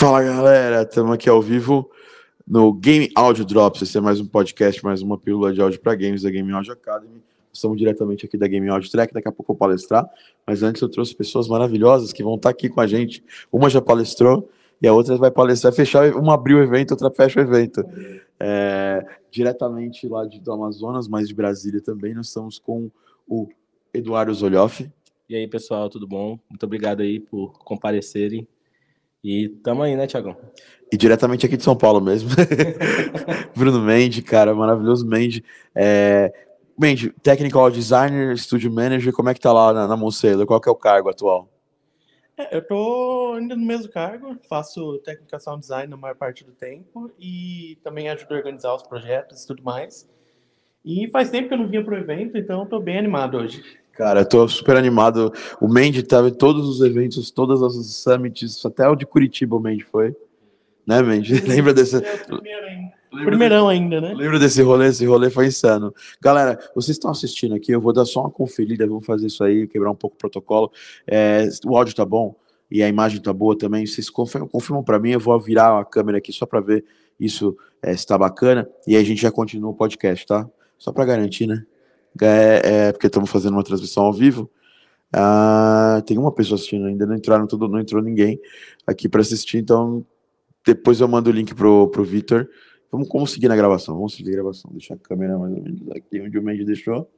Fala galera, estamos aqui ao vivo no Game Audio Drops. Esse é mais um podcast, mais uma pílula de áudio para games da Game Audio Academy. Estamos diretamente aqui da Game Audio Track, daqui a pouco eu vou palestrar, mas antes eu trouxe pessoas maravilhosas que vão estar aqui com a gente. Uma já palestrou e a outra vai palestrar, fechar, uma abriu o evento, outra fecha o evento. É, diretamente lá de, do Amazonas, mas de Brasília também, nós estamos com o Eduardo Zolhoff. E aí, pessoal, tudo bom? Muito obrigado aí por comparecerem. E tamo aí, né, Tiagão? E diretamente aqui de São Paulo mesmo. Bruno Mendes, cara, maravilhoso Mendes. É... Mendes, Technical Designer, Studio Manager, como é que tá lá na, na Moncedo? Qual que é o cargo atual? É, eu tô ainda no mesmo cargo, faço Technical Sound Design na maior parte do tempo e também ajudo a organizar os projetos e tudo mais. E faz tempo que eu não vinha pro evento, então tô bem animado hoje. Cara, eu tô super animado. O Mendy tava em todos os eventos, todas as summits, até o de Curitiba o Mendy foi. Né, Mendy? Lembra desse. É primeiro ainda. Primeirão ainda, né? Lembra desse rolê? Esse rolê foi insano. Galera, vocês estão assistindo aqui, eu vou dar só uma conferida, vamos fazer isso aí, quebrar um pouco o protocolo. É, o áudio tá bom e a imagem tá boa também. Vocês confirmam, confirmam para mim, eu vou virar a câmera aqui só para ver isso é, se tá bacana. E aí a gente já continua o podcast, tá? Só para garantir, né? É, é porque estamos fazendo uma transmissão ao vivo. Ah, tem uma pessoa assistindo ainda, não entraram tudo, não entrou ninguém aqui para assistir, então depois eu mando o link pro, pro Vitor. Vamos conseguir na gravação, vamos seguir a gravação. Deixa a câmera mais ou menos aqui onde o Mendes deixou.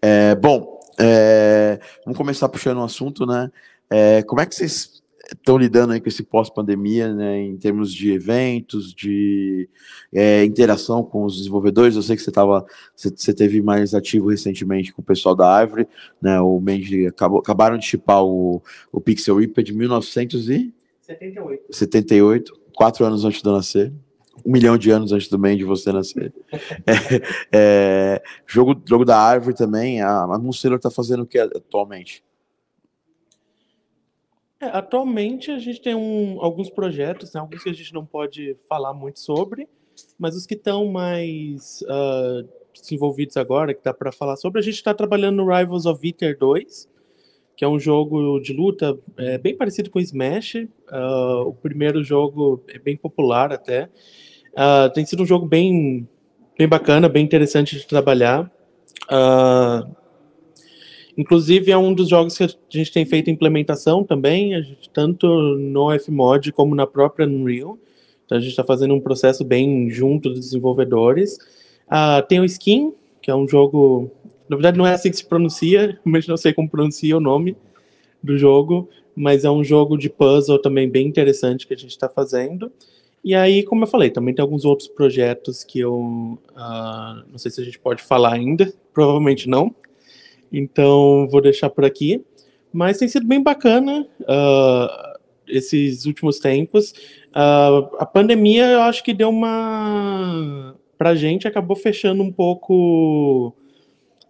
É, bom, é, vamos começar puxando um assunto, né? É, como é que vocês estão lidando aí com esse pós-pandemia, né, em termos de eventos, de é, interação com os desenvolvedores. Eu sei que você tava, você, teve mais ativo recentemente com o pessoal da Ivory, né? O Mendy acabou, acabaram de chipar o, o Pixel Reaper de 1978, 78, quatro anos antes de eu nascer. Um milhão de anos antes também de você nascer. é, é, jogo, jogo da Árvore também. A, a está fazendo o que atualmente? É, atualmente a gente tem um, alguns projetos, né, alguns que a gente não pode falar muito sobre, mas os que estão mais uh, desenvolvidos agora, que dá para falar sobre, a gente está trabalhando no Rivals of Viter 2, que é um jogo de luta é, bem parecido com Smash. Uh, o primeiro jogo é bem popular até. Uh, tem sido um jogo bem, bem bacana, bem interessante de trabalhar. Uh, Inclusive, é um dos jogos que a gente tem feito implementação também, gente, tanto no Fmod como na própria Unreal. Então, a gente está fazendo um processo bem junto dos desenvolvedores. Uh, tem o Skin, que é um jogo. Na verdade, não é assim que se pronuncia, mas não sei como pronuncia o nome do jogo, mas é um jogo de puzzle também bem interessante que a gente está fazendo. E aí, como eu falei, também tem alguns outros projetos que eu uh, não sei se a gente pode falar ainda, provavelmente não, então, vou deixar por aqui. Mas tem sido bem bacana uh, esses últimos tempos. Uh, a pandemia, eu acho que deu uma. Pra gente, acabou fechando um pouco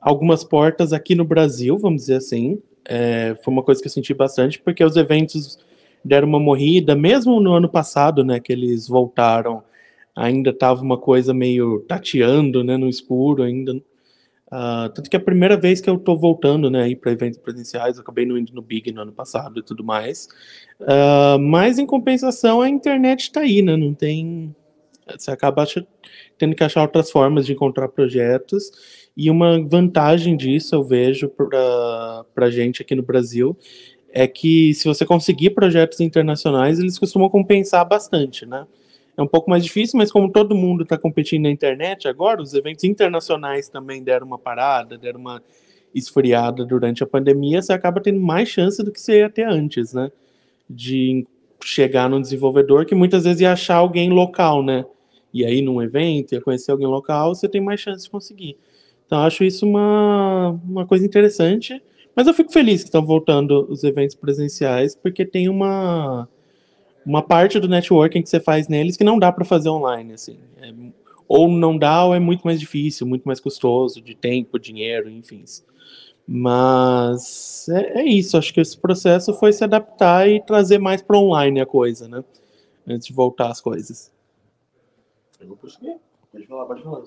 algumas portas aqui no Brasil, vamos dizer assim. É, foi uma coisa que eu senti bastante, porque os eventos deram uma morrida, mesmo no ano passado, né, que eles voltaram, ainda estava uma coisa meio tateando, né, no escuro, ainda Uh, tanto que é a primeira vez que eu estou voltando né, para eventos presenciais, eu acabei não indo no Big no ano passado e tudo mais. Uh, mas em compensação, a internet está aí, né? Não tem. Você acaba tendo que achar outras formas de encontrar projetos. E uma vantagem disso, eu vejo para a gente aqui no Brasil, é que se você conseguir projetos internacionais, eles costumam compensar bastante, né? É um pouco mais difícil, mas como todo mundo está competindo na internet agora, os eventos internacionais também deram uma parada, deram uma esfriada durante a pandemia, você acaba tendo mais chance do que você ia ter antes, né? De chegar num desenvolvedor que muitas vezes ia achar alguém local, né? E aí num evento, ia conhecer alguém local, você tem mais chance de conseguir. Então acho isso uma, uma coisa interessante, mas eu fico feliz que estão voltando os eventos presenciais, porque tem uma uma parte do networking que você faz neles que não dá para fazer online, assim. É, ou não dá, ou é muito mais difícil, muito mais custoso, de tempo, dinheiro, enfim. Mas é, é isso, acho que esse processo foi se adaptar e trazer mais para online a coisa, né? Antes de voltar as coisas. Eu vou prosseguir. Pode falar, pode falar.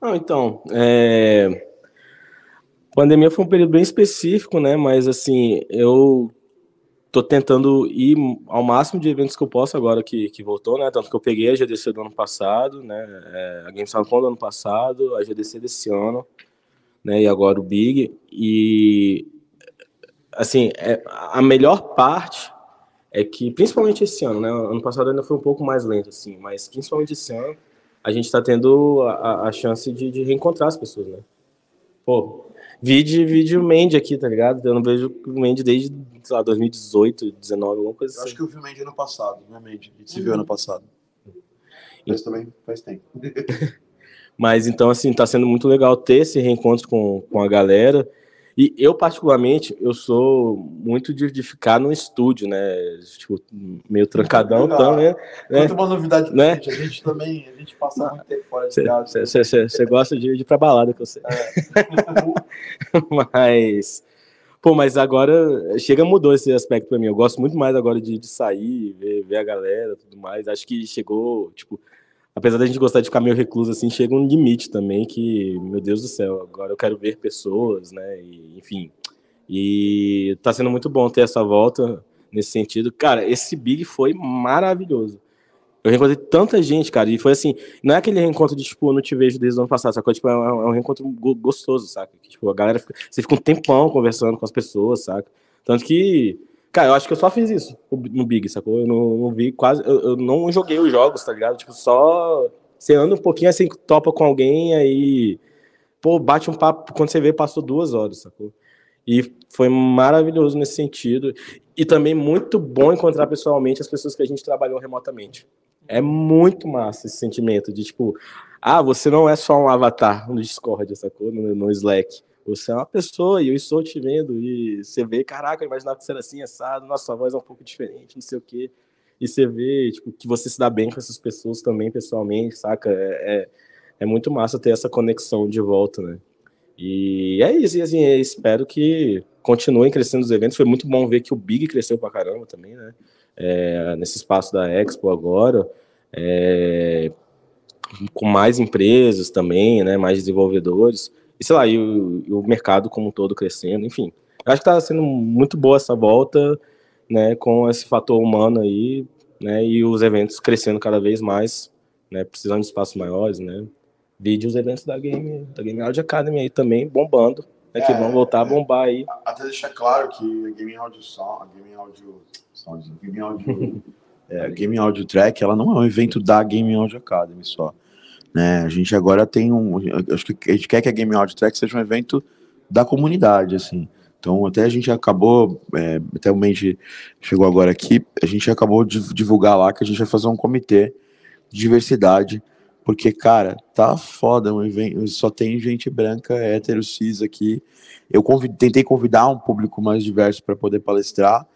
Não, então, é... pandemia foi um período bem específico, né? Mas assim, eu tô tentando ir ao máximo de eventos que eu posso agora que, que voltou, né? Tanto que eu peguei a GDC do ano passado, né? É, a Gamescom do ano passado, a GDC desse ano, né? E agora o Big. E assim, é, a melhor parte é que, principalmente esse ano, né? Ano passado ainda foi um pouco mais lento, assim, mas principalmente esse ano, a gente está tendo a, a chance de, de, reencontrar as pessoas, né? Pô, vídeo, vídeo Mandy aqui, tá ligado? Eu não vejo o Mandy desde, sei lá, 2018, 2019, alguma coisa eu assim. acho que eu vi o Mandy ano passado, né, Mandy? A gente se viu ano passado. Mas também faz tempo. Mas então, assim, tá sendo muito legal ter esse reencontro com, com a galera. E eu, particularmente, eu sou muito de, de ficar no estúdio, né? Tipo, meio trancadão também. Né? Conta uma novidade né? Gente, a gente também, a gente passa muito tempo fora de casa. Você gosta de, de ir pra balada, que eu sei. É. mas... Pô, mas agora chega mudou esse aspecto para mim. Eu gosto muito mais agora de, de sair, ver, ver a galera, tudo mais. Acho que chegou, tipo, apesar da gente gostar de ficar meio recluso assim, chega um limite também que, meu Deus do céu, agora eu quero ver pessoas, né? E, enfim. E tá sendo muito bom ter essa volta nesse sentido. Cara, esse Big foi maravilhoso. Eu reencontrei tanta gente, cara, e foi assim, não é aquele reencontro de, tipo, eu não te vejo desde o ano passado, sacou? Tipo, é um, é um reencontro gostoso, saca? Tipo, a galera, fica, você fica um tempão conversando com as pessoas, saca? Tanto que Cara, eu acho que eu só fiz isso no Big, sacou? Eu não, não vi quase. Eu, eu, não joguei os jogos, tá ligado? Tipo, só. Você anda um pouquinho assim, topa com alguém, aí. Pô, bate um papo. Quando você vê, passou duas horas, sacou? E foi maravilhoso nesse sentido. E também muito bom encontrar pessoalmente as pessoas que a gente trabalhou remotamente. É muito massa esse sentimento de tipo, ah, você não é só um avatar no Discord, sacou? No, no Slack. Você é uma pessoa e eu estou te vendo e você vê, caraca, eu imaginava que você era assim, assado, nossa, voz é um pouco diferente, não sei o quê. E você vê, tipo, que você se dá bem com essas pessoas também, pessoalmente, saca? É, é, é muito massa ter essa conexão de volta, né? E é isso, e assim, espero que continuem crescendo os eventos. Foi muito bom ver que o Big cresceu pra caramba também, né? É, nesse espaço da Expo agora. É, com mais empresas também, né? Mais desenvolvedores e sei lá, e o, e o mercado como um todo crescendo, enfim. Acho que está sendo muito boa essa volta, né, com esse fator humano aí, né, e os eventos crescendo cada vez mais, né, precisando de espaços maiores, né. Vídeo os eventos da Game, da Game Audio Academy aí também bombando, né, é, que vão voltar a bombar aí. Até deixar claro que a Game Audio Sound, a Game Audio Sound, Game Audio, é, a Game Audio Track, ela não é um evento da Game Audio Academy só. Né? A gente agora tem um. Acho que a gente quer que a Game Audio Track seja um evento da comunidade, assim. Então, até a gente acabou, é, até o Mendy chegou agora aqui, a gente acabou de divulgar lá que a gente vai fazer um comitê de diversidade, porque, cara, tá foda um evento, só tem gente branca, hétero, cis aqui. Eu convid, tentei convidar um público mais diverso para poder palestrar,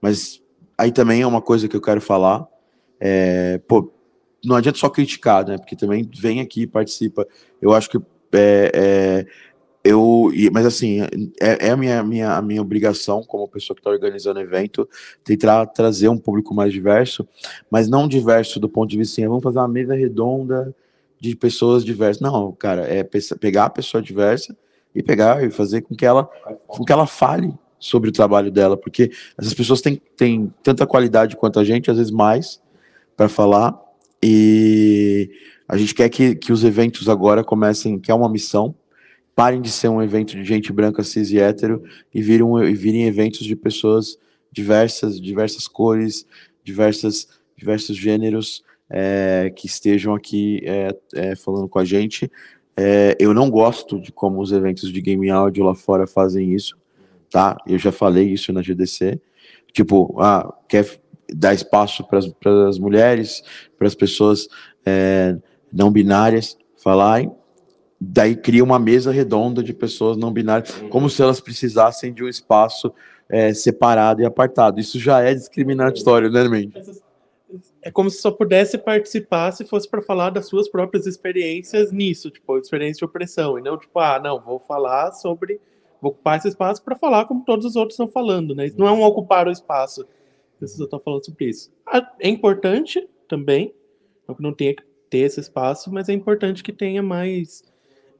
mas aí também é uma coisa que eu quero falar. É, pô, não adianta só criticar, né? Porque também vem aqui, participa. Eu acho que é, é, eu, mas assim, é, é, a, minha, minha, a minha obrigação como pessoa que está organizando o evento tentar trazer um público mais diverso, mas não diverso do ponto de vista assim, vamos fazer uma mesa redonda de pessoas diversas. Não, cara, é pegar a pessoa diversa e pegar e fazer com que ela, com que ela fale sobre o trabalho dela, porque essas pessoas têm, têm tanta qualidade quanto a gente, às vezes mais, para falar, e a gente quer que, que os eventos agora comecem, que é uma missão, parem de ser um evento de gente branca, cis e hétero e virem, e virem eventos de pessoas diversas, diversas cores, diversas, diversos gêneros é, que estejam aqui é, é, falando com a gente. É, eu não gosto de como os eventos de game áudio lá fora fazem isso, tá? Eu já falei isso na GDC. Tipo, ah, quer dar espaço para as mulheres, para as pessoas é, não binárias falarem. Daí cria uma mesa redonda de pessoas não binárias, uhum. como se elas precisassem de um espaço é, separado e apartado. Isso já é discriminatório, né, Mendes? É como se só pudesse participar se fosse para falar das suas próprias experiências nisso, tipo, experiência de opressão, e não tipo, ah, não, vou falar sobre, vou ocupar esse espaço para falar como todos os outros estão falando, né? Isso não é um ocupar o espaço, Preciso estar falando sobre isso. Ah, é importante também, não que não tenha que ter esse espaço, mas é importante que tenha mais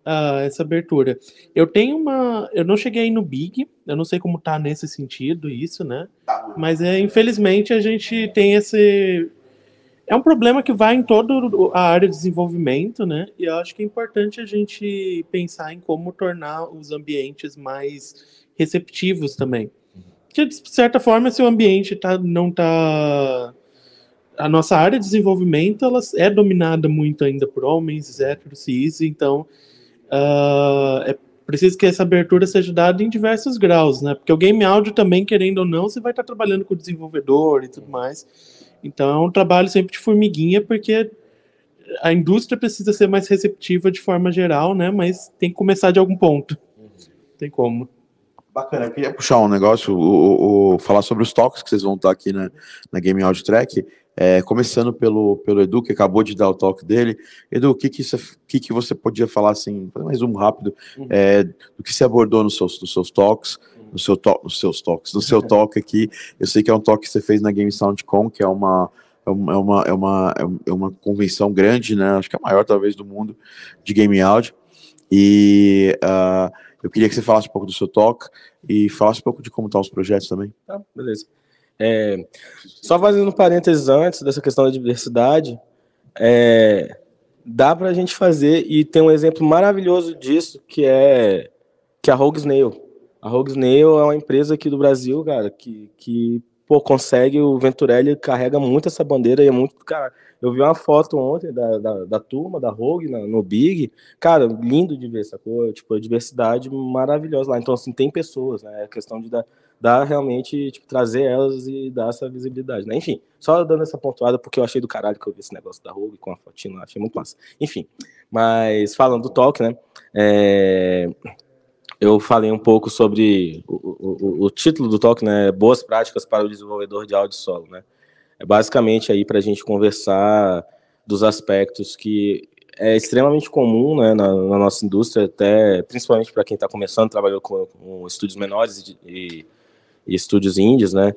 uh, essa abertura. Eu tenho uma. Eu não cheguei no Big, eu não sei como tá nesse sentido isso, né? Mas é, infelizmente a gente tem esse. É um problema que vai em toda a área de desenvolvimento, né? E eu acho que é importante a gente pensar em como tornar os ambientes mais receptivos também. De certa forma, se o ambiente tá, não está a nossa área de desenvolvimento ela é dominada muito ainda por homens, héteros, cis, então uh, é preciso que essa abertura seja dada em diversos graus, né? Porque o game áudio também, querendo ou não, você vai estar trabalhando com o desenvolvedor e tudo mais. Então é um trabalho sempre de formiguinha, porque a indústria precisa ser mais receptiva de forma geral, né? Mas tem que começar de algum ponto. Tem como. Bacana, eu queria puxar um negócio, o, o, o, falar sobre os toques que vocês vão estar aqui na, na Game Audio Track. É, começando pelo, pelo Edu, que acabou de dar o toque dele. Edu, o que, que, isso, que, que você podia falar assim, mais um rápido, uhum. é, do que você abordou nos seus, nos seus toques, no seu to, nos seus toques, no seu toque aqui. Eu sei que é um toque que você fez na Game Soundcom, que é uma, é uma, é uma, é uma convenção grande, né? Acho que é a maior, talvez, do mundo de game audio. E uh, eu queria que você falasse um pouco do seu toque e falasse um pouco de como estão os projetos também. Tá, beleza. É, só fazendo um parênteses antes dessa questão da diversidade, é, dá para a gente fazer, e tem um exemplo maravilhoso disso, que é que é a Rogue Snail. A Rogue Snail é uma empresa aqui do Brasil, cara, que, que pô, consegue, o Venturelli carrega muito essa bandeira e é muito, cara, eu vi uma foto ontem da, da, da turma, da Rogue, na, no Big, cara, lindo de ver, sacou? Tipo, a diversidade maravilhosa lá, então, assim, tem pessoas, né, é questão de dar dar realmente, tipo, trazer elas e dar essa visibilidade, né? Enfim, só dando essa pontuada, porque eu achei do caralho que eu vi esse negócio da Rogue com a fotinha, achei muito massa. Enfim, mas falando do talk, né? É, eu falei um pouco sobre o, o, o, título do talk, né? Boas práticas para o desenvolvedor de áudio solo, né? É basicamente aí para a gente conversar dos aspectos que é extremamente comum né, na, na nossa indústria, até principalmente para quem está começando, trabalhou com, com estúdios menores e, e estúdios indies, né?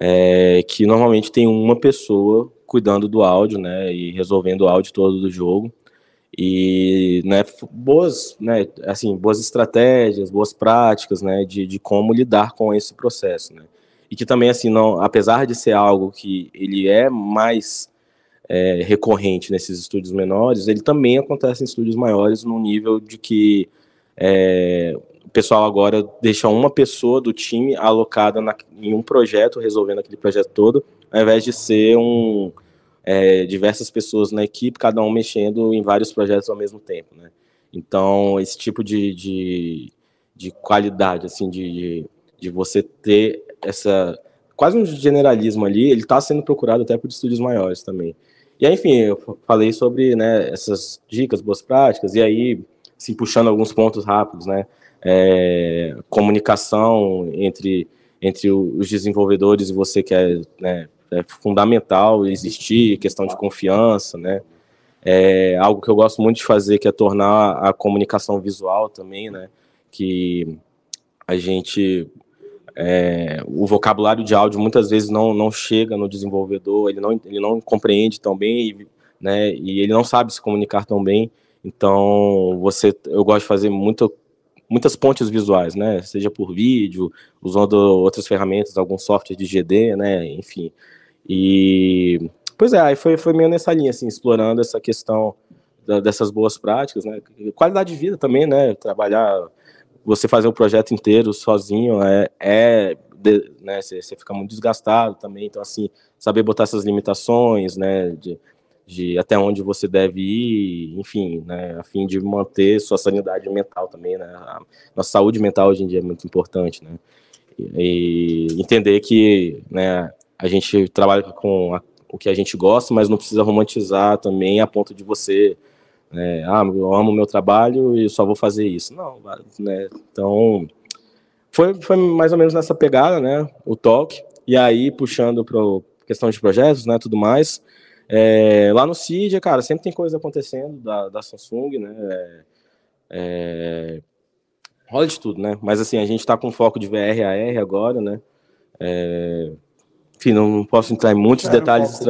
É, que normalmente tem uma pessoa cuidando do áudio, né? E resolvendo o áudio todo do jogo. E, né, boas, né, assim, boas estratégias, boas práticas, né, de, de como lidar com esse processo, né. E que também, assim, não, apesar de ser algo que ele é mais é, recorrente nesses estúdios menores, ele também acontece em estúdios maiores no nível de que é, o pessoal agora deixa uma pessoa do time alocada na, em um projeto, resolvendo aquele projeto todo, ao invés de ser um é, diversas pessoas na equipe, cada um mexendo em vários projetos ao mesmo tempo, né? Então, esse tipo de, de, de qualidade, assim, de, de você ter essa quase um generalismo ali, ele está sendo procurado até por estúdios maiores também. E aí, enfim, eu falei sobre né, essas dicas, boas práticas, e aí, assim, puxando alguns pontos rápidos, né? é, comunicação entre, entre os desenvolvedores e você que é, né, é fundamental existir, questão de confiança, né? É algo que eu gosto muito de fazer, que é tornar a comunicação visual também, né? Que a gente é, o vocabulário de áudio muitas vezes não, não chega no desenvolvedor, ele não, ele não compreende tão bem, né, e ele não sabe se comunicar tão bem. Então, você, eu gosto de fazer muito muitas pontes visuais, né? Seja por vídeo, usando outras ferramentas, alguns softwares de GD, né? Enfim. E pois é, aí foi, foi meio nessa linha, assim, explorando essa questão da, dessas boas práticas, né? Qualidade de vida também, né? Trabalhar, você fazer o projeto inteiro sozinho é, é de, né? Você, você fica muito desgastado também, então assim, saber botar essas limitações, né? De, de até onde você deve ir, enfim, né, a fim de manter sua sanidade mental também, né, a nossa saúde mental hoje em dia é muito importante, né, e entender que, né, a gente trabalha com a, o que a gente gosta, mas não precisa romantizar também a ponto de você, né, ah, eu amo meu trabalho e só vou fazer isso, não, né, então, foi, foi mais ou menos nessa pegada, né, o toque, e aí puxando para questão de projetos, né, tudo mais, é, lá no CID, cara, sempre tem coisa acontecendo da, da Samsung, né? É, é, rola de tudo, né? Mas assim, a gente tá com foco de VR AR agora, né? É, enfim, não, não, posso entrar em muitos era detalhes.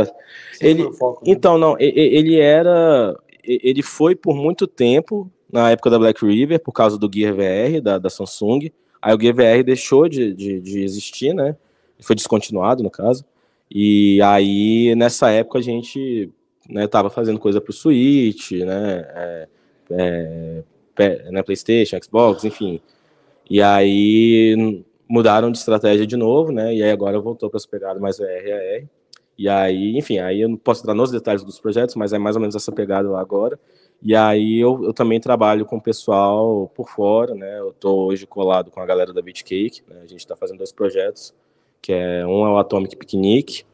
Ele, foco, né? Então, não, ele era. Ele foi por muito tempo na época da Black River, por causa do Gear VR da, da Samsung. Aí o Gear VR deixou de, de, de existir, né? Foi descontinuado, no caso. E aí, nessa época, a gente né, tava fazendo coisa pro Switch, né? É, é, né, PlayStation, Xbox, enfim. E aí mudaram de estratégia de novo, né? E aí agora voltou para essa pegada mais VRAR. E aí, enfim, aí eu não posso entrar nos detalhes dos projetos, mas é mais ou menos essa pegada lá agora. E aí eu, eu também trabalho com o pessoal por fora, né? Eu tô hoje colado com a galera da Beat Cake, né? A gente está fazendo dois projetos, que é um é o Atomic Picnic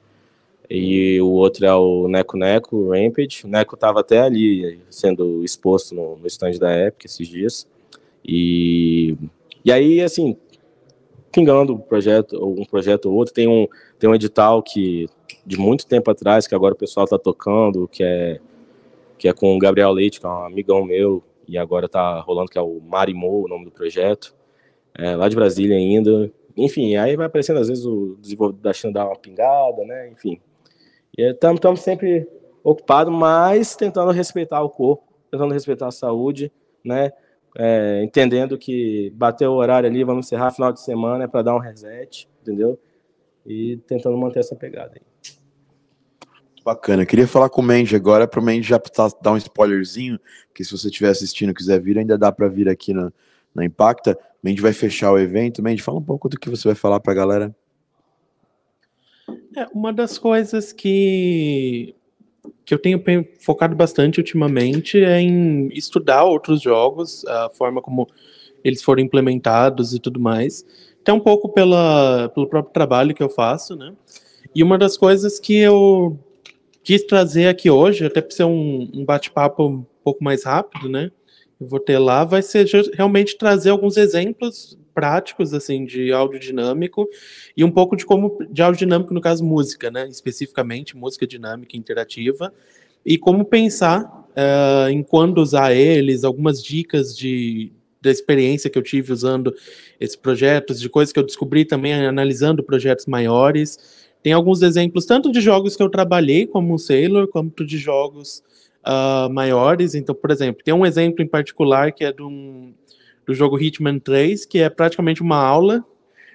e o outro é o Neco Neco Rampage. O Neco estava até ali sendo exposto no, no stand da Epic esses dias. E, e aí, assim, pingando um projeto, um projeto ou outro, tem um, tem um edital que de muito tempo atrás, que agora o pessoal está tocando, que é que é com o Gabriel Leite, que é um amigão meu, e agora tá rolando, que é o Marimou, o nome do projeto, é, lá de Brasília ainda. Enfim, aí vai aparecendo, às vezes, o desenvolvedor da China dá uma pingada, né? Enfim. Estamos sempre ocupados, mas tentando respeitar o corpo, tentando respeitar a saúde, né? É, entendendo que bateu o horário ali, vamos encerrar final de semana, é para dar um reset, entendeu? E tentando manter essa pegada aí. Bacana. Eu queria falar com o Mandy agora, para o Mandy já tá, dar um spoilerzinho, que se você estiver assistindo e quiser vir, ainda dá para vir aqui na, na Impacta. Mandy vai fechar o evento. Mandy, fala um pouco do que você vai falar para a galera. É, uma das coisas que, que eu tenho focado bastante ultimamente é em estudar outros jogos, a forma como eles foram implementados e tudo mais. Até um pouco pela, pelo próprio trabalho que eu faço, né? E uma das coisas que eu quis trazer aqui hoje, até para ser um, um bate-papo um pouco mais rápido, né? Eu vou ter lá, vai ser realmente trazer alguns exemplos práticos assim de áudio dinâmico e um pouco de como de áudio dinâmico no caso música, né? Especificamente música dinâmica interativa e como pensar uh, em quando usar eles, algumas dicas de da experiência que eu tive usando esses projetos, de coisas que eu descobri também analisando projetos maiores tem alguns exemplos, tanto de jogos que eu trabalhei como Sailor, quanto de jogos uh, maiores. Então, por exemplo, tem um exemplo em particular que é do, do jogo Hitman 3, que é praticamente uma aula.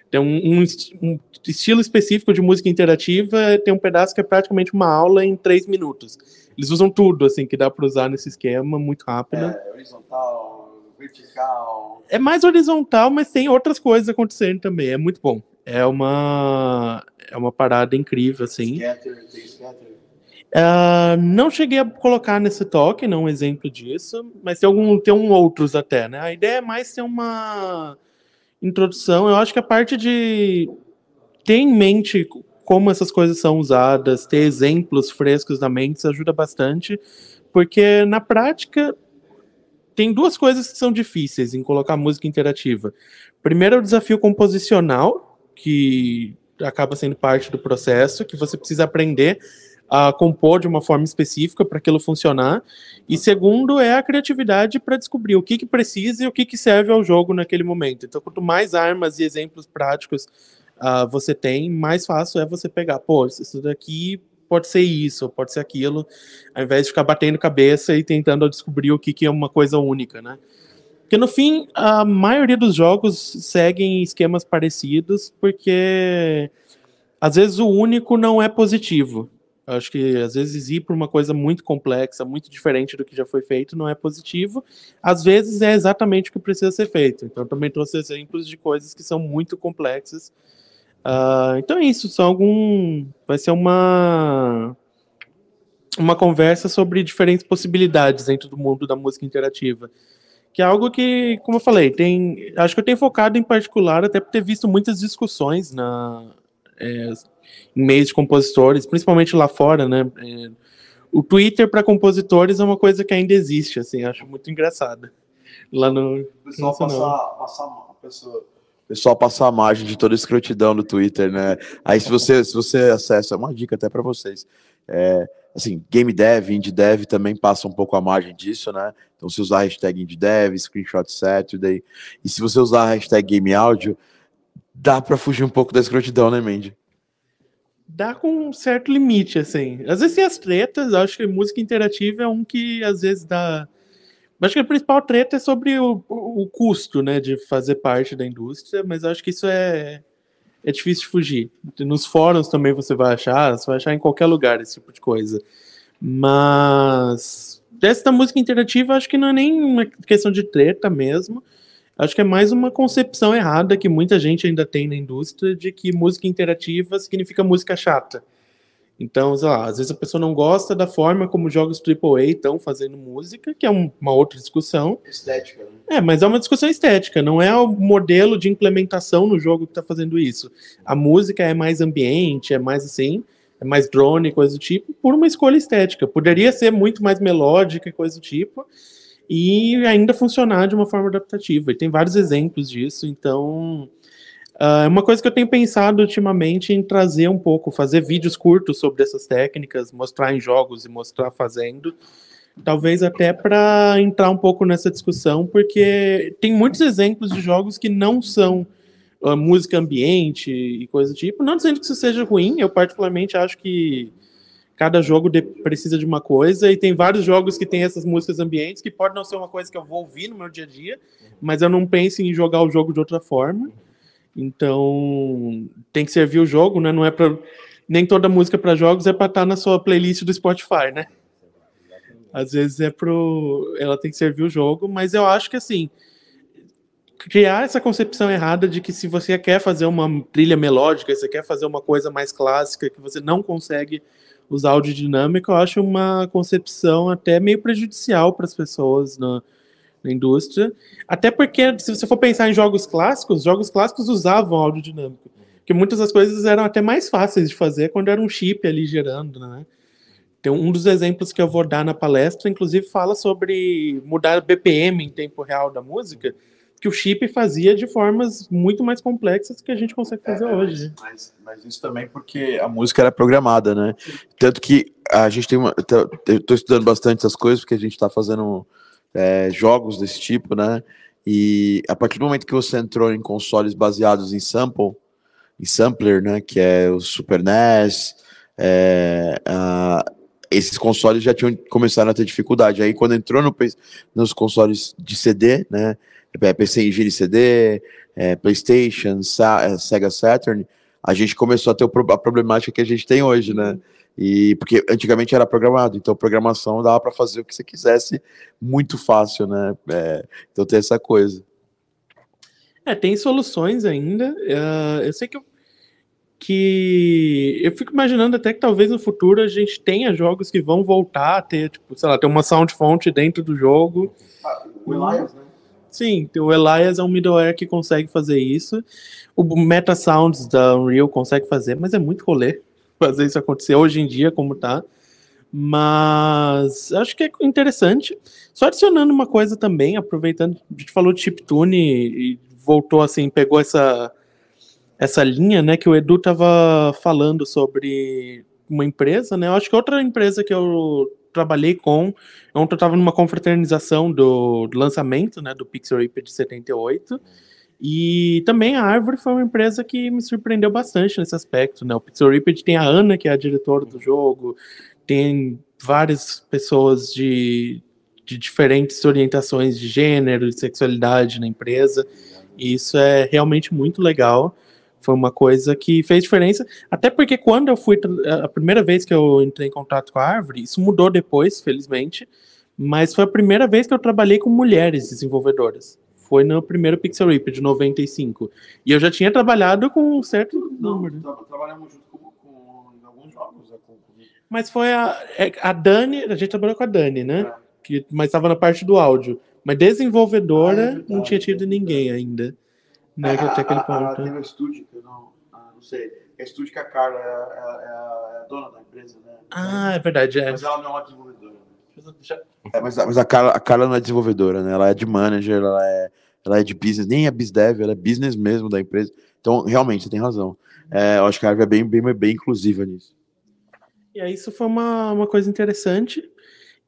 Tem um, um, um, estilo específico de música interativa, tem um pedaço que é praticamente uma aula em três minutos. Eles usam tudo, assim, que dá para usar nesse esquema, muito rápido. É, horizontal, vertical. É mais horizontal, mas tem outras coisas acontecendo também. É muito bom. É uma é uma parada incrível, assim. Scatter, tem scatter. Uh, não cheguei a colocar nesse toque, não um exemplo disso, mas tem algum tem um outros até, né? A ideia é mais ter uma introdução. Eu acho que a parte de ter em mente como essas coisas são usadas, ter exemplos frescos na mente, ajuda bastante, porque na prática tem duas coisas que são difíceis em colocar música interativa. Primeiro é o desafio composicional, que acaba sendo parte do processo, que você precisa aprender a compor de uma forma específica para aquilo funcionar. E segundo é a criatividade para descobrir o que, que precisa e o que, que serve ao jogo naquele momento. Então, quanto mais armas e exemplos práticos uh, você tem, mais fácil é você pegar, pô, isso daqui pode ser isso, pode ser aquilo, ao invés de ficar batendo cabeça e tentando descobrir o que, que é uma coisa única, né? Porque no fim, a maioria dos jogos seguem esquemas parecidos, porque às vezes o único não é positivo. Acho que às vezes ir para uma coisa muito complexa, muito diferente do que já foi feito, não é positivo. Às vezes é exatamente o que precisa ser feito. Então, também trouxe exemplos de coisas que são muito complexas. Uh, então é isso. São algum. Vai ser uma uma conversa sobre diferentes possibilidades dentro do mundo da música interativa que é algo que, como eu falei, tem, acho que eu tenho focado em particular, até por ter visto muitas discussões na, é, em meios de compositores, principalmente lá fora, né? É, o Twitter para compositores é uma coisa que ainda existe, assim, acho muito engraçada. Lá no. O pessoal passar, passar, a pessoa, pessoal passar a margem de toda a escrotidão no Twitter, né? Aí se você, se você acessa, é uma dica até para vocês. É, assim, game dev, indie dev também passa um pouco a margem disso, né? Então, se usar a hashtag indie dev, screenshot Saturday, e se você usar a hashtag game áudio, dá para fugir um pouco da escrotidão, né, Mandy? Dá com um certo limite, assim. Às vezes tem as tretas, acho que música interativa é um que às vezes dá Acho que a principal treta é sobre o, o, custo, né, de fazer parte da indústria, mas acho que isso é, é difícil de fugir. Nos fóruns também você vai achar, você vai achar em qualquer lugar esse tipo de coisa. Mas dessa música interativa, acho que não é nem uma questão de treta mesmo. Acho que é mais uma concepção errada que muita gente ainda tem na indústria de que música interativa significa música chata. Então, sei lá, às vezes a pessoa não gosta da forma como jogos AAA estão fazendo música, que é um, uma outra discussão. Estética, né? É, mas é uma discussão estética, não é o modelo de implementação no jogo que está fazendo isso. A música é mais ambiente, é mais assim, é mais drone, coisa do tipo, por uma escolha estética. Poderia ser muito mais melódica, coisa do tipo, e ainda funcionar de uma forma adaptativa. E tem vários exemplos disso, então ah, é uh, uma coisa que eu tenho pensado ultimamente em trazer um pouco, fazer vídeos curtos sobre essas técnicas, mostrar em jogos e mostrar fazendo, talvez até para entrar um pouco nessa discussão, porque tem muitos exemplos de jogos que não são uh, música ambiente e coisa do tipo. Não dizendo que isso seja ruim, eu particularmente acho que cada jogo de, precisa de uma coisa, e tem vários jogos que tem essas músicas ambientes que pode não ser uma coisa que eu vou ouvir no meu dia a dia, mas eu não penso em jogar o jogo de outra forma. Então, tem que servir o jogo, né? Não é para nem toda música para jogos é para estar tá na sua playlist do Spotify, né? Às vezes é pro ela tem que servir o jogo, mas eu acho que assim, criar essa concepção errada de que se você quer fazer uma trilha melódica, você quer fazer uma coisa mais clássica que você não consegue usar áudio dinâmico, eu acho uma concepção até meio prejudicial para as pessoas na, na indústria. Até porque, se você for pensar em jogos clássicos, jogos clássicos usavam áudio dinâmico. Porque muitas das coisas eram até mais fáceis de fazer quando era um chip ali gerando, né? Tem um dos exemplos que eu vou dar na palestra, inclusive, fala sobre mudar BPM em tempo real da música, que o chip fazia de formas muito mais complexas que a gente consegue fazer é, hoje. Mas, mas, isso também porque a música era programada, né? Tanto que a gente tem uma. Eu estou estudando bastante essas coisas, porque a gente está fazendo é, jogos desse tipo, né? E a partir do momento que você entrou em consoles baseados em sample, em sampler, né? Que é o Super NES, é, a, esses consoles já tinham começaram a ter dificuldade. Aí quando entrou no, nos consoles de CD, né? É, PC em giro CD, é, PlayStation, Sa é, Sega Saturn, a gente começou a ter a problemática que a gente tem hoje, né? E porque antigamente era programado, então programação dava para fazer o que você quisesse muito fácil, né? É, então tem essa coisa. É, tem soluções ainda. Uh, eu sei que que eu fico imaginando até que talvez no futuro a gente tenha jogos que vão voltar a ter, tipo, sei lá, ter uma sound font dentro do jogo. Ah, o Elias, né? Sim, o Elias é um middleware que consegue fazer isso. O Meta Sounds da Unreal consegue fazer, mas é muito rolê fazer isso acontecer hoje em dia, como tá. Mas acho que é interessante. Só adicionando uma coisa também, aproveitando, a gente falou de chiptune e, e voltou assim, pegou essa essa linha, né, que o Edu tava falando sobre uma empresa, né? Eu acho que outra empresa que eu trabalhei com. Ontem eu estava numa confraternização do, do, lançamento né, do Pixel Ripper de 78. E também a Árvore foi uma empresa que me surpreendeu bastante nesse aspecto. Né? O Pixel Ripper tem a Ana, que é a diretora do jogo, tem várias pessoas de, de diferentes orientações de gênero, de sexualidade na empresa. E isso é realmente muito legal. Foi uma coisa que fez diferença, até porque quando eu fui, a primeira vez que eu entrei em contato com a árvore, isso mudou depois, felizmente, mas foi a primeira vez que eu trabalhei com mulheres desenvolvedoras. Foi no primeiro Pixel Rip de 95. E eu já tinha trabalhado com um certo número. Não, trabalhamos junto com, com alguns jogos. Né, com, mas foi a, é, a Dani, a gente trabalhou com a Dani, né? É. Que, mas estava na parte do áudio. Mas desenvolvedora ah, é não tinha tido ninguém ainda. Né, que até aquele ponto. Tem um estúdio, que eu não, ah, não sei. É estúdio que a Carla é, é, é, a dona da empresa, né? Ah, é verdade, é. Mas ela não é uma desenvolvedora. É, mas, mas a, Carla, a Carla não é desenvolvedora, né? Ela é de manager, ela é, ela é de business, nem é bizdev, ela é business mesmo da empresa. Então, realmente, você tem razão. É, eu acho que a Arve é bem, bem, bem inclusiva nisso. E aí, isso foi uma, uma coisa interessante.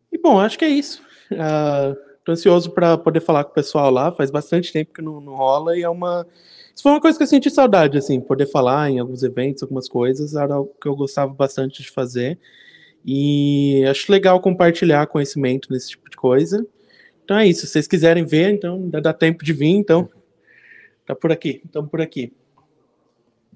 E, bom, acho que é isso. Uh, Tô ansioso para poder falar com o pessoal lá. Faz bastante tempo que não, não, rola e é uma. Isso foi uma coisa que eu senti saudade, assim, poder falar em alguns eventos, algumas coisas, era algo que eu gostava bastante de fazer. E acho legal compartilhar conhecimento nesse tipo de coisa. Então é isso. Se vocês quiserem ver, então ainda dá tempo de vir, então tá por aqui. Estamos por aqui.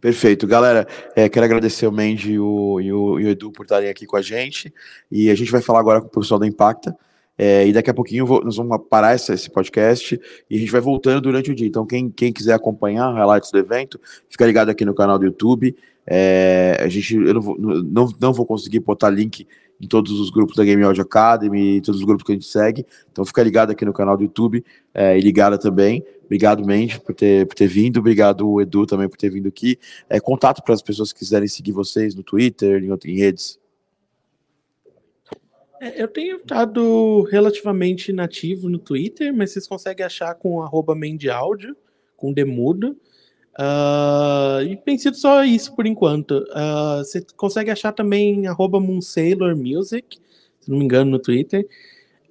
Perfeito. Galera, é, quero agradecer o Mendy e o, e, o, e o, Edu por estarem aqui com a gente. E a gente vai falar agora com o pessoal da Impacta. É, e daqui a pouquinho vou, nós vamos parar esse, podcast e a gente vai voltando durante o dia. Então, quem, quem quiser acompanhar highlights do evento, fica ligado aqui no canal do YouTube. É, a gente, eu não vou, não, não vou conseguir botar link em todos os grupos da Game Audio Academy, todos os grupos que a gente segue. Então fica ligado aqui no canal do YouTube é, e ligada também. Obrigado, Mendes, por ter, por ter vindo. Obrigado, Edu, também por ter vindo aqui. É, contato para as pessoas que quiserem seguir vocês no Twitter, em, em redes. É, eu tenho estado relativamente inativo no Twitter, mas vocês conseguem achar com arroba Mendiaudio, com demudo. Uh, e tem sido só isso por enquanto. Uh, você consegue achar também arroba Music, se não me engano, no Twitter.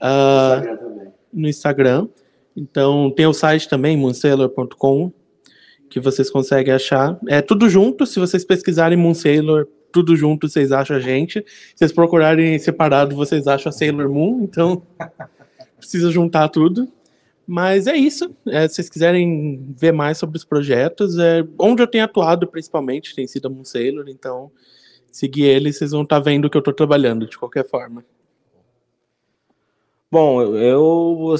Uh, Instagram no Instagram. Então tem o site também, moonsailor.com, que vocês conseguem achar. É tudo junto, se vocês pesquisarem Moonsailor, tudo junto, vocês acham a gente. Se vocês procurarem separado, vocês acham a Sailor Moon, então precisa juntar tudo. Mas é isso. É, se vocês quiserem ver mais sobre os projetos, é, onde eu tenho atuado principalmente tem sido a Moon Sailor, então seguir ele, vocês vão estar tá vendo que eu estou trabalhando de qualquer forma. Bom, eu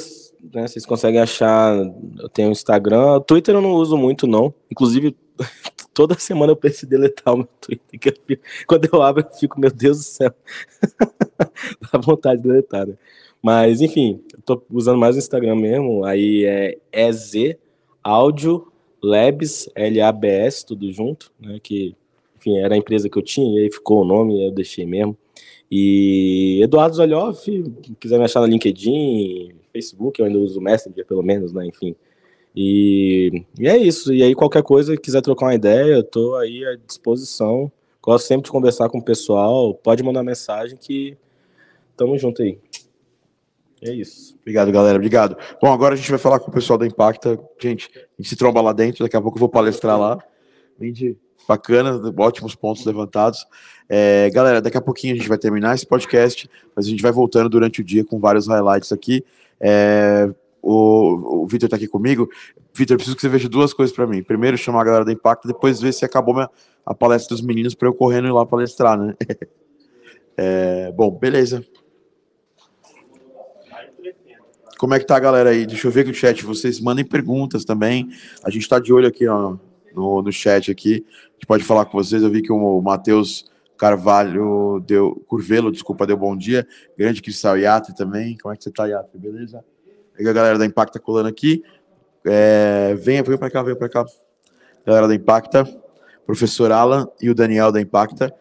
né, vocês conseguem achar, eu tenho Instagram, Twitter eu não uso muito não, inclusive toda semana eu em deletar o meu Twitter, eu fico, quando eu abro eu fico, meu Deus do céu, dá vontade de deletar, né? Mas, enfim, eu tô usando mais o Instagram mesmo. Aí é EZ Audio Labs, L-A-B-S, tudo junto, né? Que, enfim, era a empresa que eu tinha, e aí ficou o nome, eu deixei mesmo. E Eduardo Zolhoff, quiser me achar no LinkedIn, Facebook, eu ainda uso o Messenger, pelo menos, né? Enfim. E, e é isso. E aí, qualquer coisa, quiser trocar uma ideia, eu tô aí à disposição. Gosto sempre de conversar com o pessoal. Pode mandar mensagem que tamo junto aí. É isso. Obrigado, galera. Obrigado. Bom, agora a gente vai falar com o pessoal da Impacta. Gente, a gente se tromba lá dentro. Daqui a pouco eu vou palestrar lá. Bem bacana, ótimos pontos levantados. É, galera, daqui a pouquinho a gente vai terminar esse podcast, mas a gente vai voltando durante o dia com vários highlights aqui. É, o, o Vitor está aqui comigo. Vitor, preciso que você veja duas coisas para mim. Primeiro, chamar a galera da Impacta, depois ver se acabou minha, a palestra dos meninos para eu correndo ir lá palestrar, né? É, bom, beleza. Como é que tá a galera aí? Deixa eu ver aqui o chat. Vocês mandem perguntas também. A gente está de olho aqui ó, no, no chat aqui. A gente pode falar com vocês. Eu vi que o Matheus Carvalho deu. Curvelo, desculpa, deu bom dia. Grande Cristal Iatre também. Como é que você tá, Iatre? Beleza? A galera da Impacta colando aqui. É, venha, venha para cá, venha para cá. Galera da Impacta, professor Alan e o Daniel da Impacta.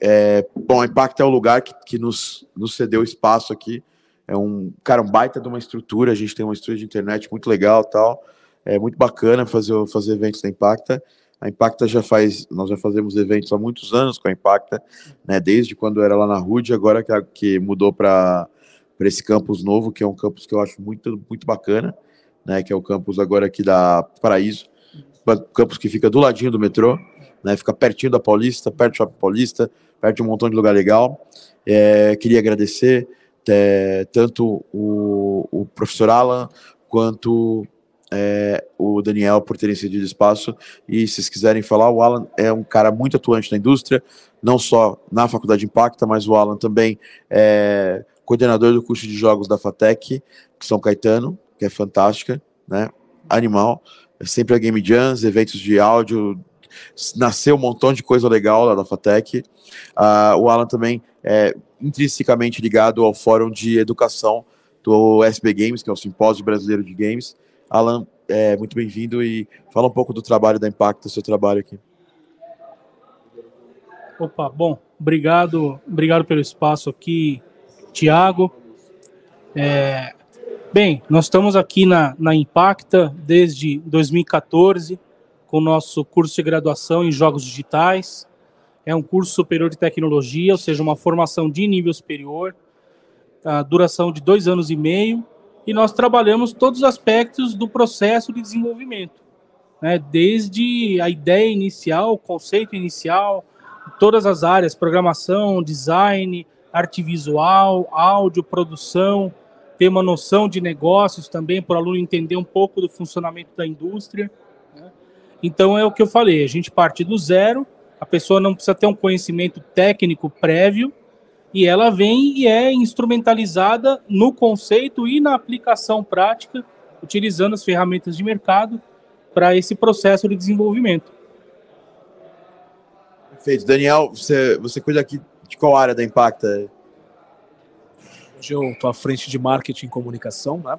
É, bom, a Impacta é o lugar que, que nos, nos cedeu espaço aqui é um, cara, um baita de uma estrutura. A gente tem uma estrutura de internet muito legal tal. É muito bacana fazer, fazer eventos da Impacta. A Impacta já faz, nós já fazemos eventos há muitos anos com a Impacta, né? Desde quando era lá na Rude, agora que, que mudou para para esse campus novo, que é um campus que eu acho muito, muito bacana, né? Que é o campus agora aqui da Paraíso, campus que fica do ladinho do metrô, né? Fica pertinho da Paulista, perto do Shopping Paulista, perto de um montão de lugar legal. É, queria agradecer é, tanto o, o, professor Alan quanto é, o Daniel por terem cedido espaço. E se vocês quiserem falar, o Alan é um cara muito atuante na indústria, não só na Faculdade Impacta, mas o Alan também é coordenador do curso de jogos da FATEC, São Caetano, que é fantástica, né? Animal. É sempre a Game Jams, eventos de áudio, nasceu um montão de coisa legal lá da FATEC. Uh, o Alan também é intrinsecamente ligado ao Fórum de Educação do SB Games, que é o Simpósio Brasileiro de Games. Alan, é, muito bem-vindo e fala um pouco do trabalho da Impacto, do seu trabalho aqui. Opa, bom, obrigado, obrigado pelo espaço aqui, Tiago. É, bem, nós estamos aqui na, na Impacta desde 2014, com o nosso curso de graduação em Jogos Digitais é um curso superior de tecnologia, ou seja, uma formação de nível superior, a duração de dois anos e meio, e nós trabalhamos todos os aspectos do processo de desenvolvimento, né? desde a ideia inicial, o conceito inicial, todas as áreas, programação, design, arte visual, áudio, produção, ter uma noção de negócios também, para o aluno entender um pouco do funcionamento da indústria. Né? Então, é o que eu falei, a gente parte do zero, a pessoa não precisa ter um conhecimento técnico prévio, e ela vem e é instrumentalizada no conceito e na aplicação prática, utilizando as ferramentas de mercado para esse processo de desenvolvimento. Perfeito. Daniel, você, você cuida aqui de qual área da Impacta? Hoje eu estou à frente de marketing e comunicação, né?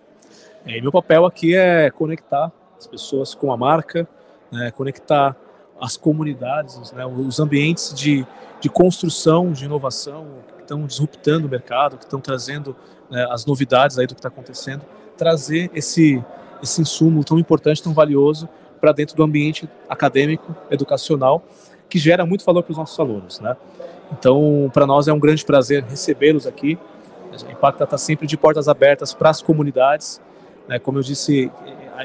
E meu papel aqui é conectar as pessoas com a marca, né? conectar as comunidades, né? os ambientes de, de construção, de inovação, que estão disruptando o mercado, que estão trazendo né, as novidades aí do que está acontecendo, trazer esse, esse insumo tão importante, tão valioso para dentro do ambiente acadêmico, educacional, que gera muito valor para os nossos alunos, né? Então, para nós é um grande prazer recebê-los aqui. A Impacta está sempre de portas abertas para as comunidades. Né? Como eu disse,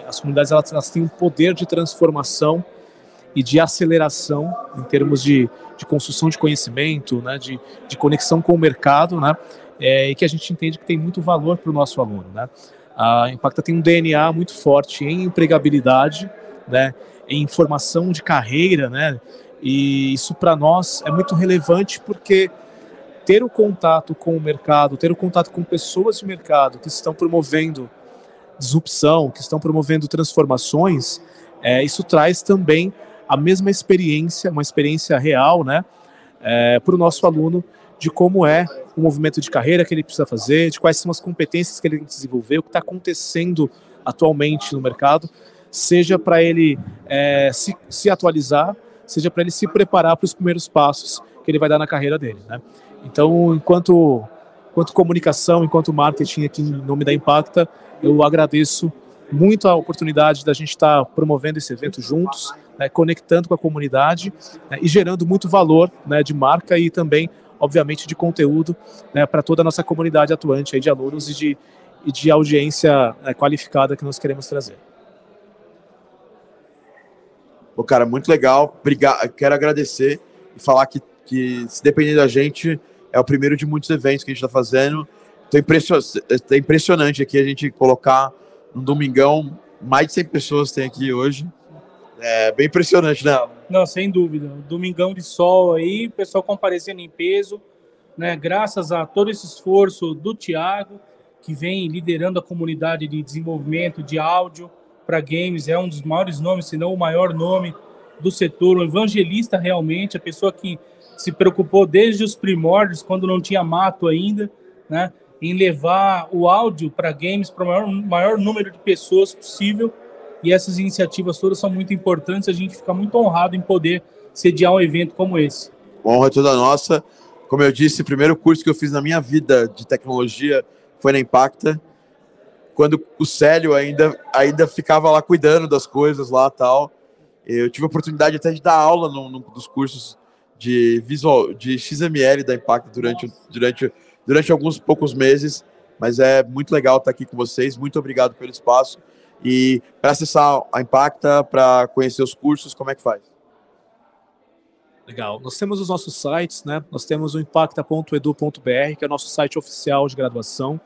as comunidades elas, elas, têm um poder de transformação e de aceleração em termos de, de construção de conhecimento, né? de, de conexão com o mercado, né? É, e que a gente entende que tem muito valor para o nosso aluno. Né? A Impacta tem um DNA muito forte em empregabilidade, né? em formação de carreira, né? E isso para nós é muito relevante porque ter o contato com o mercado, ter o contato com pessoas de mercado que estão promovendo disrupção, que estão promovendo transformações, é, isso traz também a mesma experiência, uma experiência real, né, é, para o nosso aluno de como é o movimento de carreira que ele precisa fazer, de quais são as competências que ele tem que desenvolver, o que está acontecendo atualmente no mercado, seja para ele é, se, se atualizar, seja para ele se preparar para os primeiros passos que ele vai dar na carreira dele. Né? Então, enquanto, enquanto comunicação, enquanto marketing aqui em nome da Impacta, eu agradeço muito a oportunidade da gente estar promovendo esse evento juntos, né, conectando com a comunidade né, e gerando muito valor né, de marca e também, obviamente, de conteúdo né, para toda a nossa comunidade atuante de alunos e de, e de audiência né, qualificada que nós queremos trazer. Pô, cara, muito legal. Obrigado. Quero agradecer e falar que, que, se depender da gente, é o primeiro de muitos eventos que a gente está fazendo. Impression... É impressionante aqui a gente colocar no domingão mais de 100 pessoas tem aqui hoje. É bem impressionante, né? Não, sem dúvida. Domingão de sol aí, pessoal comparecendo em peso, né? Graças a todo esse esforço do Tiago, que vem liderando a comunidade de desenvolvimento de áudio, para games, é um dos maiores nomes, se não o maior nome do setor, um evangelista realmente, a pessoa que se preocupou desde os primórdios, quando não tinha mato ainda, né, em levar o áudio para games para o maior, maior número de pessoas possível. E essas iniciativas todas são muito importantes, a gente fica muito honrado em poder sediar um evento como esse. Honra toda nossa. Como eu disse, o primeiro curso que eu fiz na minha vida de tecnologia foi na Impacta quando o Célio ainda, ainda ficava lá cuidando das coisas lá tal. Eu tive a oportunidade até de dar aula num, num dos cursos de visual de XML da Impact durante, durante, durante alguns poucos meses, mas é muito legal estar aqui com vocês. Muito obrigado pelo espaço. E para acessar a Impacta, para conhecer os cursos, como é que faz? Legal. Nós temos os nossos sites, né? Nós temos o impacta.edu.br, que é o nosso site oficial de graduação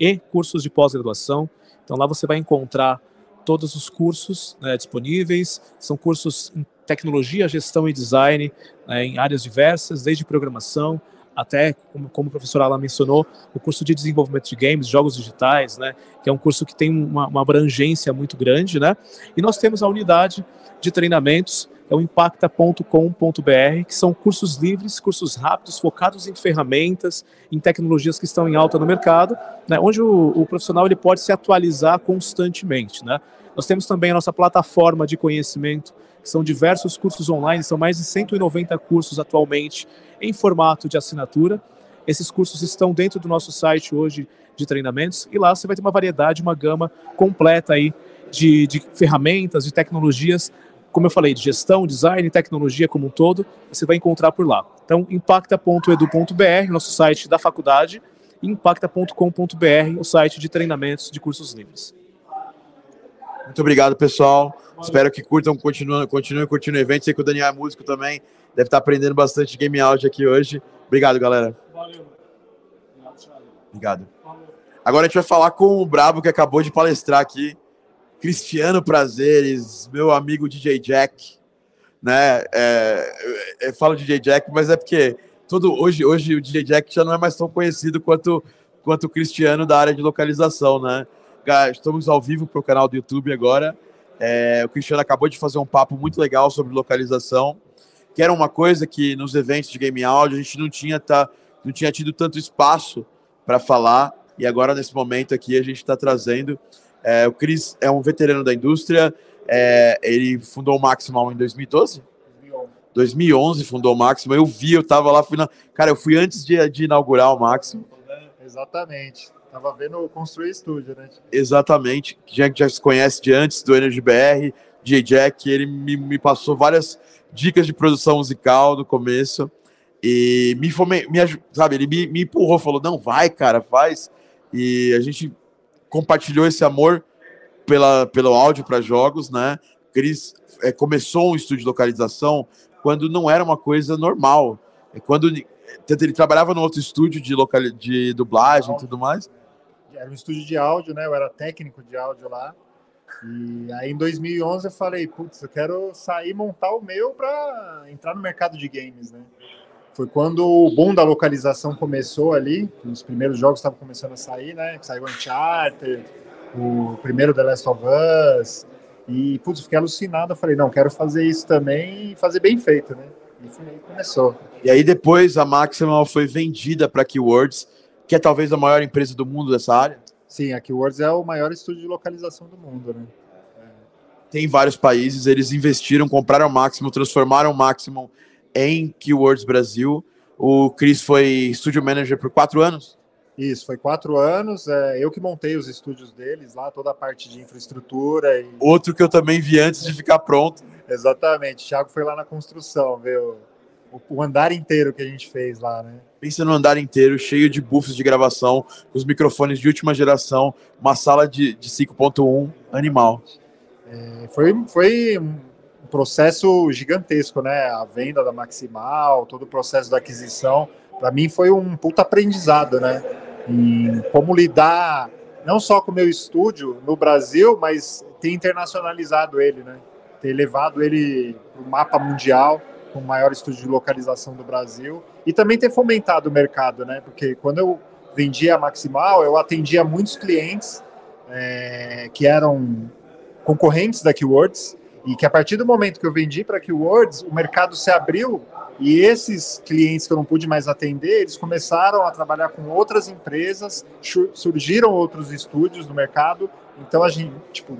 e cursos de pós-graduação. Então lá você vai encontrar todos os cursos né, disponíveis. São cursos em tecnologia, gestão e design né, em áreas diversas, desde programação até, como, como o professor Alan mencionou, o curso de desenvolvimento de games, jogos digitais, né, que é um curso que tem uma, uma abrangência muito grande, né, e nós temos a unidade de treinamentos é o impacta.com.br, que são cursos livres, cursos rápidos, focados em ferramentas, em tecnologias que estão em alta no mercado, né, onde o, o, profissional ele pode se atualizar constantemente. Né? Nós temos também a nossa plataforma de conhecimento, que são diversos cursos online, são mais de 190 cursos atualmente em formato de assinatura. Esses cursos estão dentro do nosso site hoje de treinamentos e lá você vai ter uma variedade, uma gama completa aí de, de ferramentas, de tecnologias como eu falei, de gestão, design, tecnologia como um todo, você vai encontrar por lá. Então, impacta.edu.br, nosso site da faculdade, e impacta.com.br, o site de treinamentos de cursos livres. Muito obrigado, pessoal. Valeu. Espero que curtam, continuem, continuem curtindo o evento. Sei que o Daniel é músico também, deve estar aprendendo bastante game áudio aqui hoje. Obrigado, galera. Valeu. Obrigado. Agora a gente vai falar com o Brabo que acabou de palestrar aqui, Cristiano Prazeres, meu amigo DJ Jack, né? É, eu falo DJ Jack, mas é porque todo hoje, hoje o DJ Jack já não é mais tão conhecido quanto quanto o Cristiano da área de localização, né? Estamos ao vivo para o canal do YouTube agora. É, o Cristiano acabou de fazer um papo muito legal sobre localização, que era uma coisa que nos eventos de game audio a gente não tinha, tá, não tinha tido tanto espaço para falar, e agora nesse momento aqui a gente está trazendo. É, o Cris é um veterano da indústria, é, ele fundou o Maximal em 2012? 2011 fundou o Máximo. Eu vi, eu tava lá, fui na... cara, eu fui antes de, de inaugurar o Máximo. Exatamente. Tava vendo construir estúdio, né? Exatamente. Já já se conhece de antes do Energy BR, DJ Jack, ele me, me passou várias dicas de produção musical no começo e me, fome, me sabe, ele me, me empurrou, falou: "Não, vai, cara, faz". E a gente compartilhou esse amor pela, pelo áudio para jogos, né? Cris é, começou um estúdio de localização quando não era uma coisa normal. É quando ele trabalhava no outro estúdio de, local, de dublagem e tudo mais. Era um estúdio de áudio, né? Eu era técnico de áudio lá. E aí em 2011 eu falei, putz, eu quero sair montar o meu para entrar no mercado de games, né? Foi quando o boom da localização começou ali, os primeiros jogos estavam começando a sair, né? Saiu Uncharted, o primeiro The Last of Us, e putz, fiquei alucinado, eu falei, não, quero fazer isso também e fazer bem feito, né? E foi aí começou. E aí depois a Maximal foi vendida para a Keywords, que é talvez a maior empresa do mundo dessa área. Sim, a Keywords é o maior estúdio de localização do mundo, né? Tem vários países, eles investiram, compraram o Maximum, transformaram o Maximum em Keywords Brasil. O Chris foi studio manager por quatro anos. Isso, foi quatro anos. É, eu que montei os estúdios deles lá, toda a parte de infraestrutura. E... Outro que eu também vi antes de ficar pronto. Exatamente. O Thiago foi lá na construção, viu? O, o andar inteiro que a gente fez lá, né? Pensa no andar inteiro, cheio de buffs de gravação, com os microfones de última geração, uma sala de, de 5.1, animal. É, foi, foi processo gigantesco, né? A venda da Maximal, todo o processo da aquisição. Para mim foi um puta aprendizado, né? Em como lidar não só com o meu estúdio no Brasil, mas ter internacionalizado ele, né? ter levado ele para o mapa mundial, com o maior estúdio de localização do Brasil, e também ter fomentado o mercado, né? Porque quando eu vendia a Maximal, eu atendia muitos clientes é, que eram concorrentes da Keywords, e que a partir do momento que eu vendi para a Keywords, o mercado se abriu e esses clientes que eu não pude mais atender, eles começaram a trabalhar com outras empresas, surgiram outros estúdios no mercado, então a gente, tipo,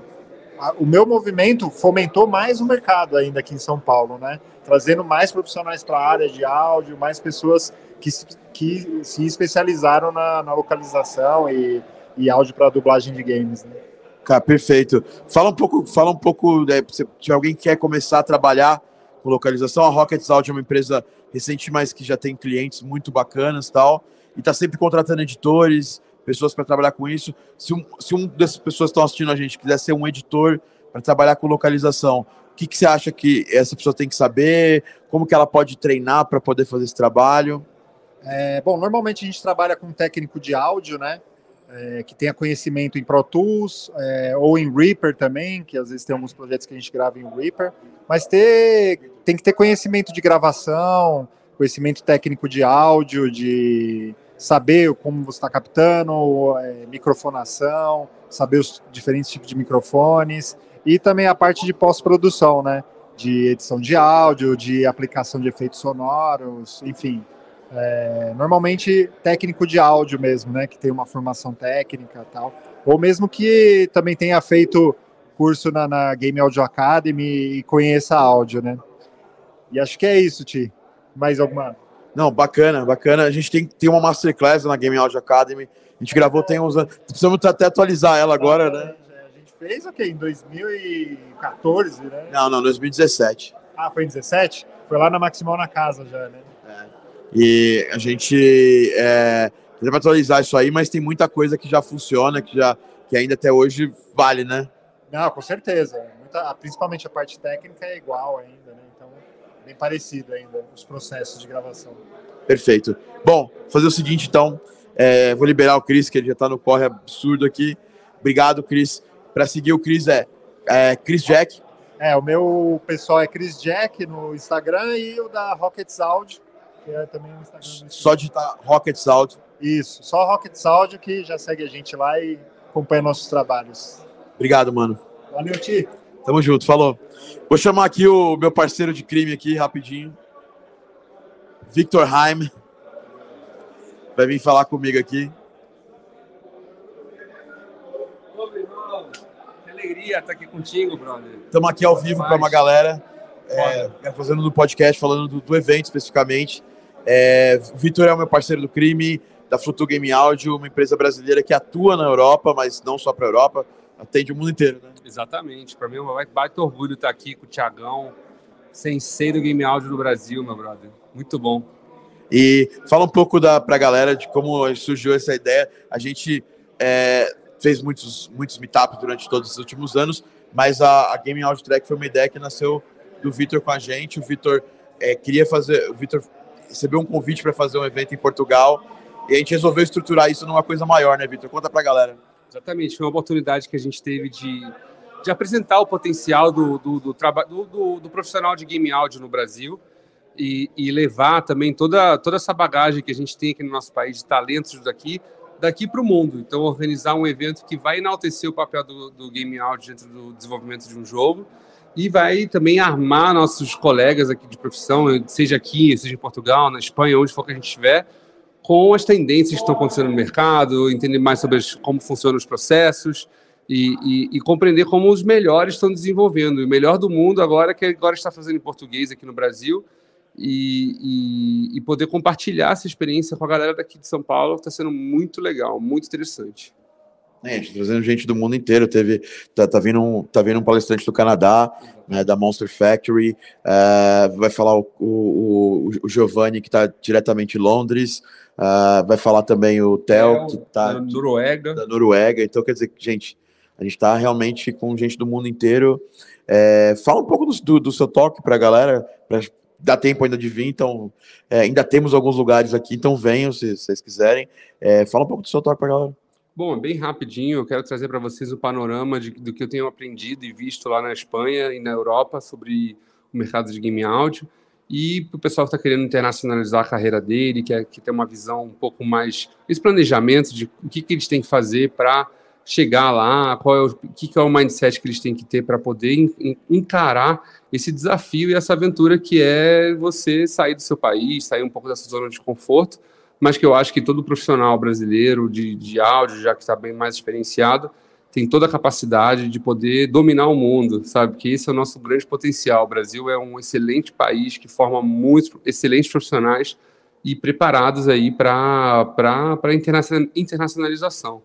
o meu movimento fomentou mais o mercado ainda aqui em São Paulo, né? Trazendo mais profissionais para a área de áudio, mais pessoas que, que se especializaram na, na localização e, e áudio para dublagem de games, né? Cara, perfeito. Fala um pouco, fala um pouco né, se alguém quer começar a trabalhar com localização. A Rockets Audio é uma empresa recente, mas que já tem clientes muito bacanas tal, e está sempre contratando editores, pessoas para trabalhar com isso. Se um, se um dessas pessoas que estão assistindo a gente quiser ser um editor para trabalhar com localização, o que, que você acha que essa pessoa tem que saber? Como que ela pode treinar para poder fazer esse trabalho? É, bom, normalmente a gente trabalha com um técnico de áudio, né? É, que tenha conhecimento em Pro Tools é, ou em Reaper também, que às vezes tem alguns projetos que a gente grava em Reaper, mas ter, tem que ter conhecimento de gravação, conhecimento técnico de áudio, de saber como você está captando, é, microfonação, saber os diferentes tipos de microfones e também a parte de pós-produção, né? De edição de áudio, de aplicação de efeitos sonoros, enfim. É, normalmente técnico de áudio mesmo, né? Que tem uma formação técnica tal. Ou mesmo que também tenha feito curso na, na Game Audio Academy e conheça áudio, né? E acho que é isso, Ti. Mais alguma não, bacana, bacana. A gente tem, tem uma masterclass na Game Audio Academy. A gente gravou tem uns anos. Precisamos até atualizar ela agora, né? A gente fez o quê? Em 2014, né? Não, não, 2017. Ah, foi em 17? Foi lá na Maximal na casa já, né? E a gente é, tenta atualizar isso aí, mas tem muita coisa que já funciona, que, já, que ainda até hoje vale, né? Não, com certeza. Muita, principalmente a parte técnica é igual ainda, né? bem parecido ainda, os processos de gravação. Perfeito. Bom, fazer o seguinte então. É, vou liberar o Cris, que ele já tá no corre absurdo aqui. Obrigado, Cris. Para seguir o Cris é, é Chris Jack. É, o meu pessoal é Chris Jack no Instagram e o da Rocket Sound, que é também no Instagram. Só digitar Rocket Sound. Isso, só Rocket Sound que já segue a gente lá e acompanha nossos trabalhos. Obrigado, mano. Valeu, Ti. Tamo junto, falou. Vou chamar aqui o meu parceiro de crime aqui, rapidinho. Victor Heim. Vai vir falar comigo aqui. Que alegria estar aqui contigo, brother. Estamos aqui ao vivo para uma galera, é, fazendo do podcast, falando do, do evento especificamente. É, o Vitor é o meu parceiro do crime, da Flutu Game Audio, uma empresa brasileira que atua na Europa, mas não só para a Europa, atende o mundo inteiro, né? Exatamente. Para mim é um baita orgulho estar aqui com o Tiagão, sensei do Game Audio no Brasil, meu brother. Muito bom. E fala um pouco para a galera de como surgiu essa ideia. A gente é, fez muitos, muitos meetups durante todos os últimos anos, mas a, a Gaming Audio Track foi uma ideia que nasceu do Vitor com a gente. O Vitor é, queria fazer, o Vitor recebeu um convite para fazer um evento em Portugal e a gente resolveu estruturar isso numa coisa maior, né, Vitor? Conta para a galera. Exatamente, foi uma oportunidade que a gente teve de, de apresentar o potencial do, do, do, do, do, profissional de game áudio no Brasil e, e, levar também toda, toda essa bagagem que a gente tem aqui no nosso país de talentos daqui, daqui para o mundo. Então, organizar um evento que vai enaltecer o papel do, do game áudio dentro do desenvolvimento de um jogo e vai também armar nossos colegas aqui de profissão, seja aqui, seja em Portugal, na Espanha, onde for que a gente estiver, com as tendências que estão acontecendo no mercado, entender mais sobre as, como funcionam os processos e, e, e, compreender como os melhores estão desenvolvendo. O melhor do mundo agora que agora está fazendo em português aqui no Brasil e, e poder compartilhar essa experiência com a galera daqui de São Paulo está sendo muito legal, muito interessante. É, gente, trazendo gente do mundo inteiro. Teve, tá, tá, vindo, um, tá vindo um palestrante do Canadá, né, da Monster Factory. Uh, vai falar o, o, o Giovanni, que está diretamente em Londres. Uh, vai falar também o Theo, que está da Noruega. da Noruega. Então, quer dizer, gente, a gente está realmente com gente do mundo inteiro. É, fala um pouco do, do, do seu toque para a galera, pra, dá tempo ainda de vir, então é, ainda temos alguns lugares aqui, então venham se, se vocês quiserem. É, fala um pouco do seu toque para a galera. Bom, bem rapidinho, eu quero trazer para vocês o panorama de, do que eu tenho aprendido e visto lá na Espanha e na Europa sobre o mercado de game áudio. E para o pessoal que está querendo internacionalizar a carreira dele, que, é, que tem uma visão um pouco mais, esse planejamento de o que, que eles têm que fazer para chegar lá, qual é o que, que é o mindset que eles têm que ter para poder encarar esse desafio e essa aventura que é você sair do seu país, sair um pouco dessa zona de conforto, mas que eu acho que todo profissional brasileiro de, de áudio, já que está bem mais experienciado, tem toda a capacidade de poder dominar o mundo, sabe? Que esse é o nosso grande potencial. O Brasil é um excelente país que forma muitos excelentes profissionais e preparados aí para a internacionalização.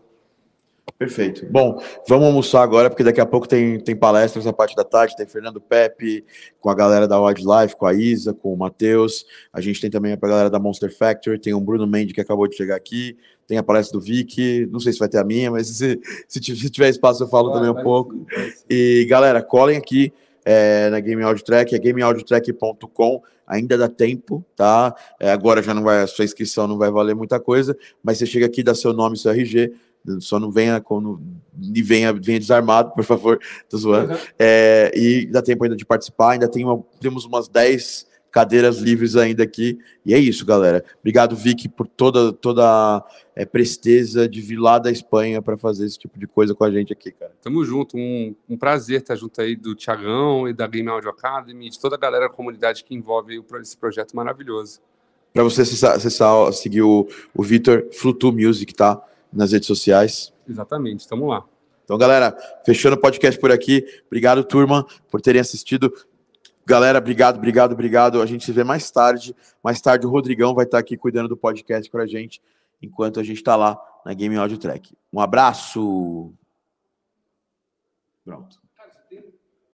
Perfeito. Bom, vamos almoçar agora, porque daqui a pouco tem, tem palestras na parte da tarde, tem Fernando Pepe, com a galera da Wildlife, com a Isa, com o Matheus. A gente tem também a galera da Monster Factory, tem o Bruno Mendes que acabou de chegar aqui, tem a palestra do Vic, não sei se vai ter a minha, mas se, se tiver espaço eu falo também um pouco. E galera, colhem aqui é, na Game Audio Track, é gameaudiotrack.com, ainda dá tempo, tá? É, agora já não vai, a sua inscrição não vai valer muita coisa, mas você chega aqui, dá seu nome, seu RG, só não venha quando e venha, venha desarmado, por favor, tô zoando. Uhum. É, e dá tempo ainda de participar, ainda tem uma, temos umas 10 cadeiras livres ainda aqui. E é isso, galera. Obrigado, Vicky, por toda toda é, presteza de vir lá da Espanha para fazer esse tipo de coisa com a gente aqui, cara. Tamo junto, um, um prazer estar junto aí do Tiagão e da Game Audio Academy, de toda a galera da comunidade que envolve esse projeto maravilhoso. Para você acessar, acessar, seguir o, o Vitor, Flutu Music, tá? Nas redes sociais. Exatamente, estamos lá. Então, galera, fechando o podcast por aqui. Obrigado, turma, por terem assistido. Galera, obrigado, obrigado, obrigado. A gente se vê mais tarde. Mais tarde o Rodrigão vai estar aqui cuidando do podcast para a gente, enquanto a gente está lá na Game Audio Track. Um abraço. Pronto.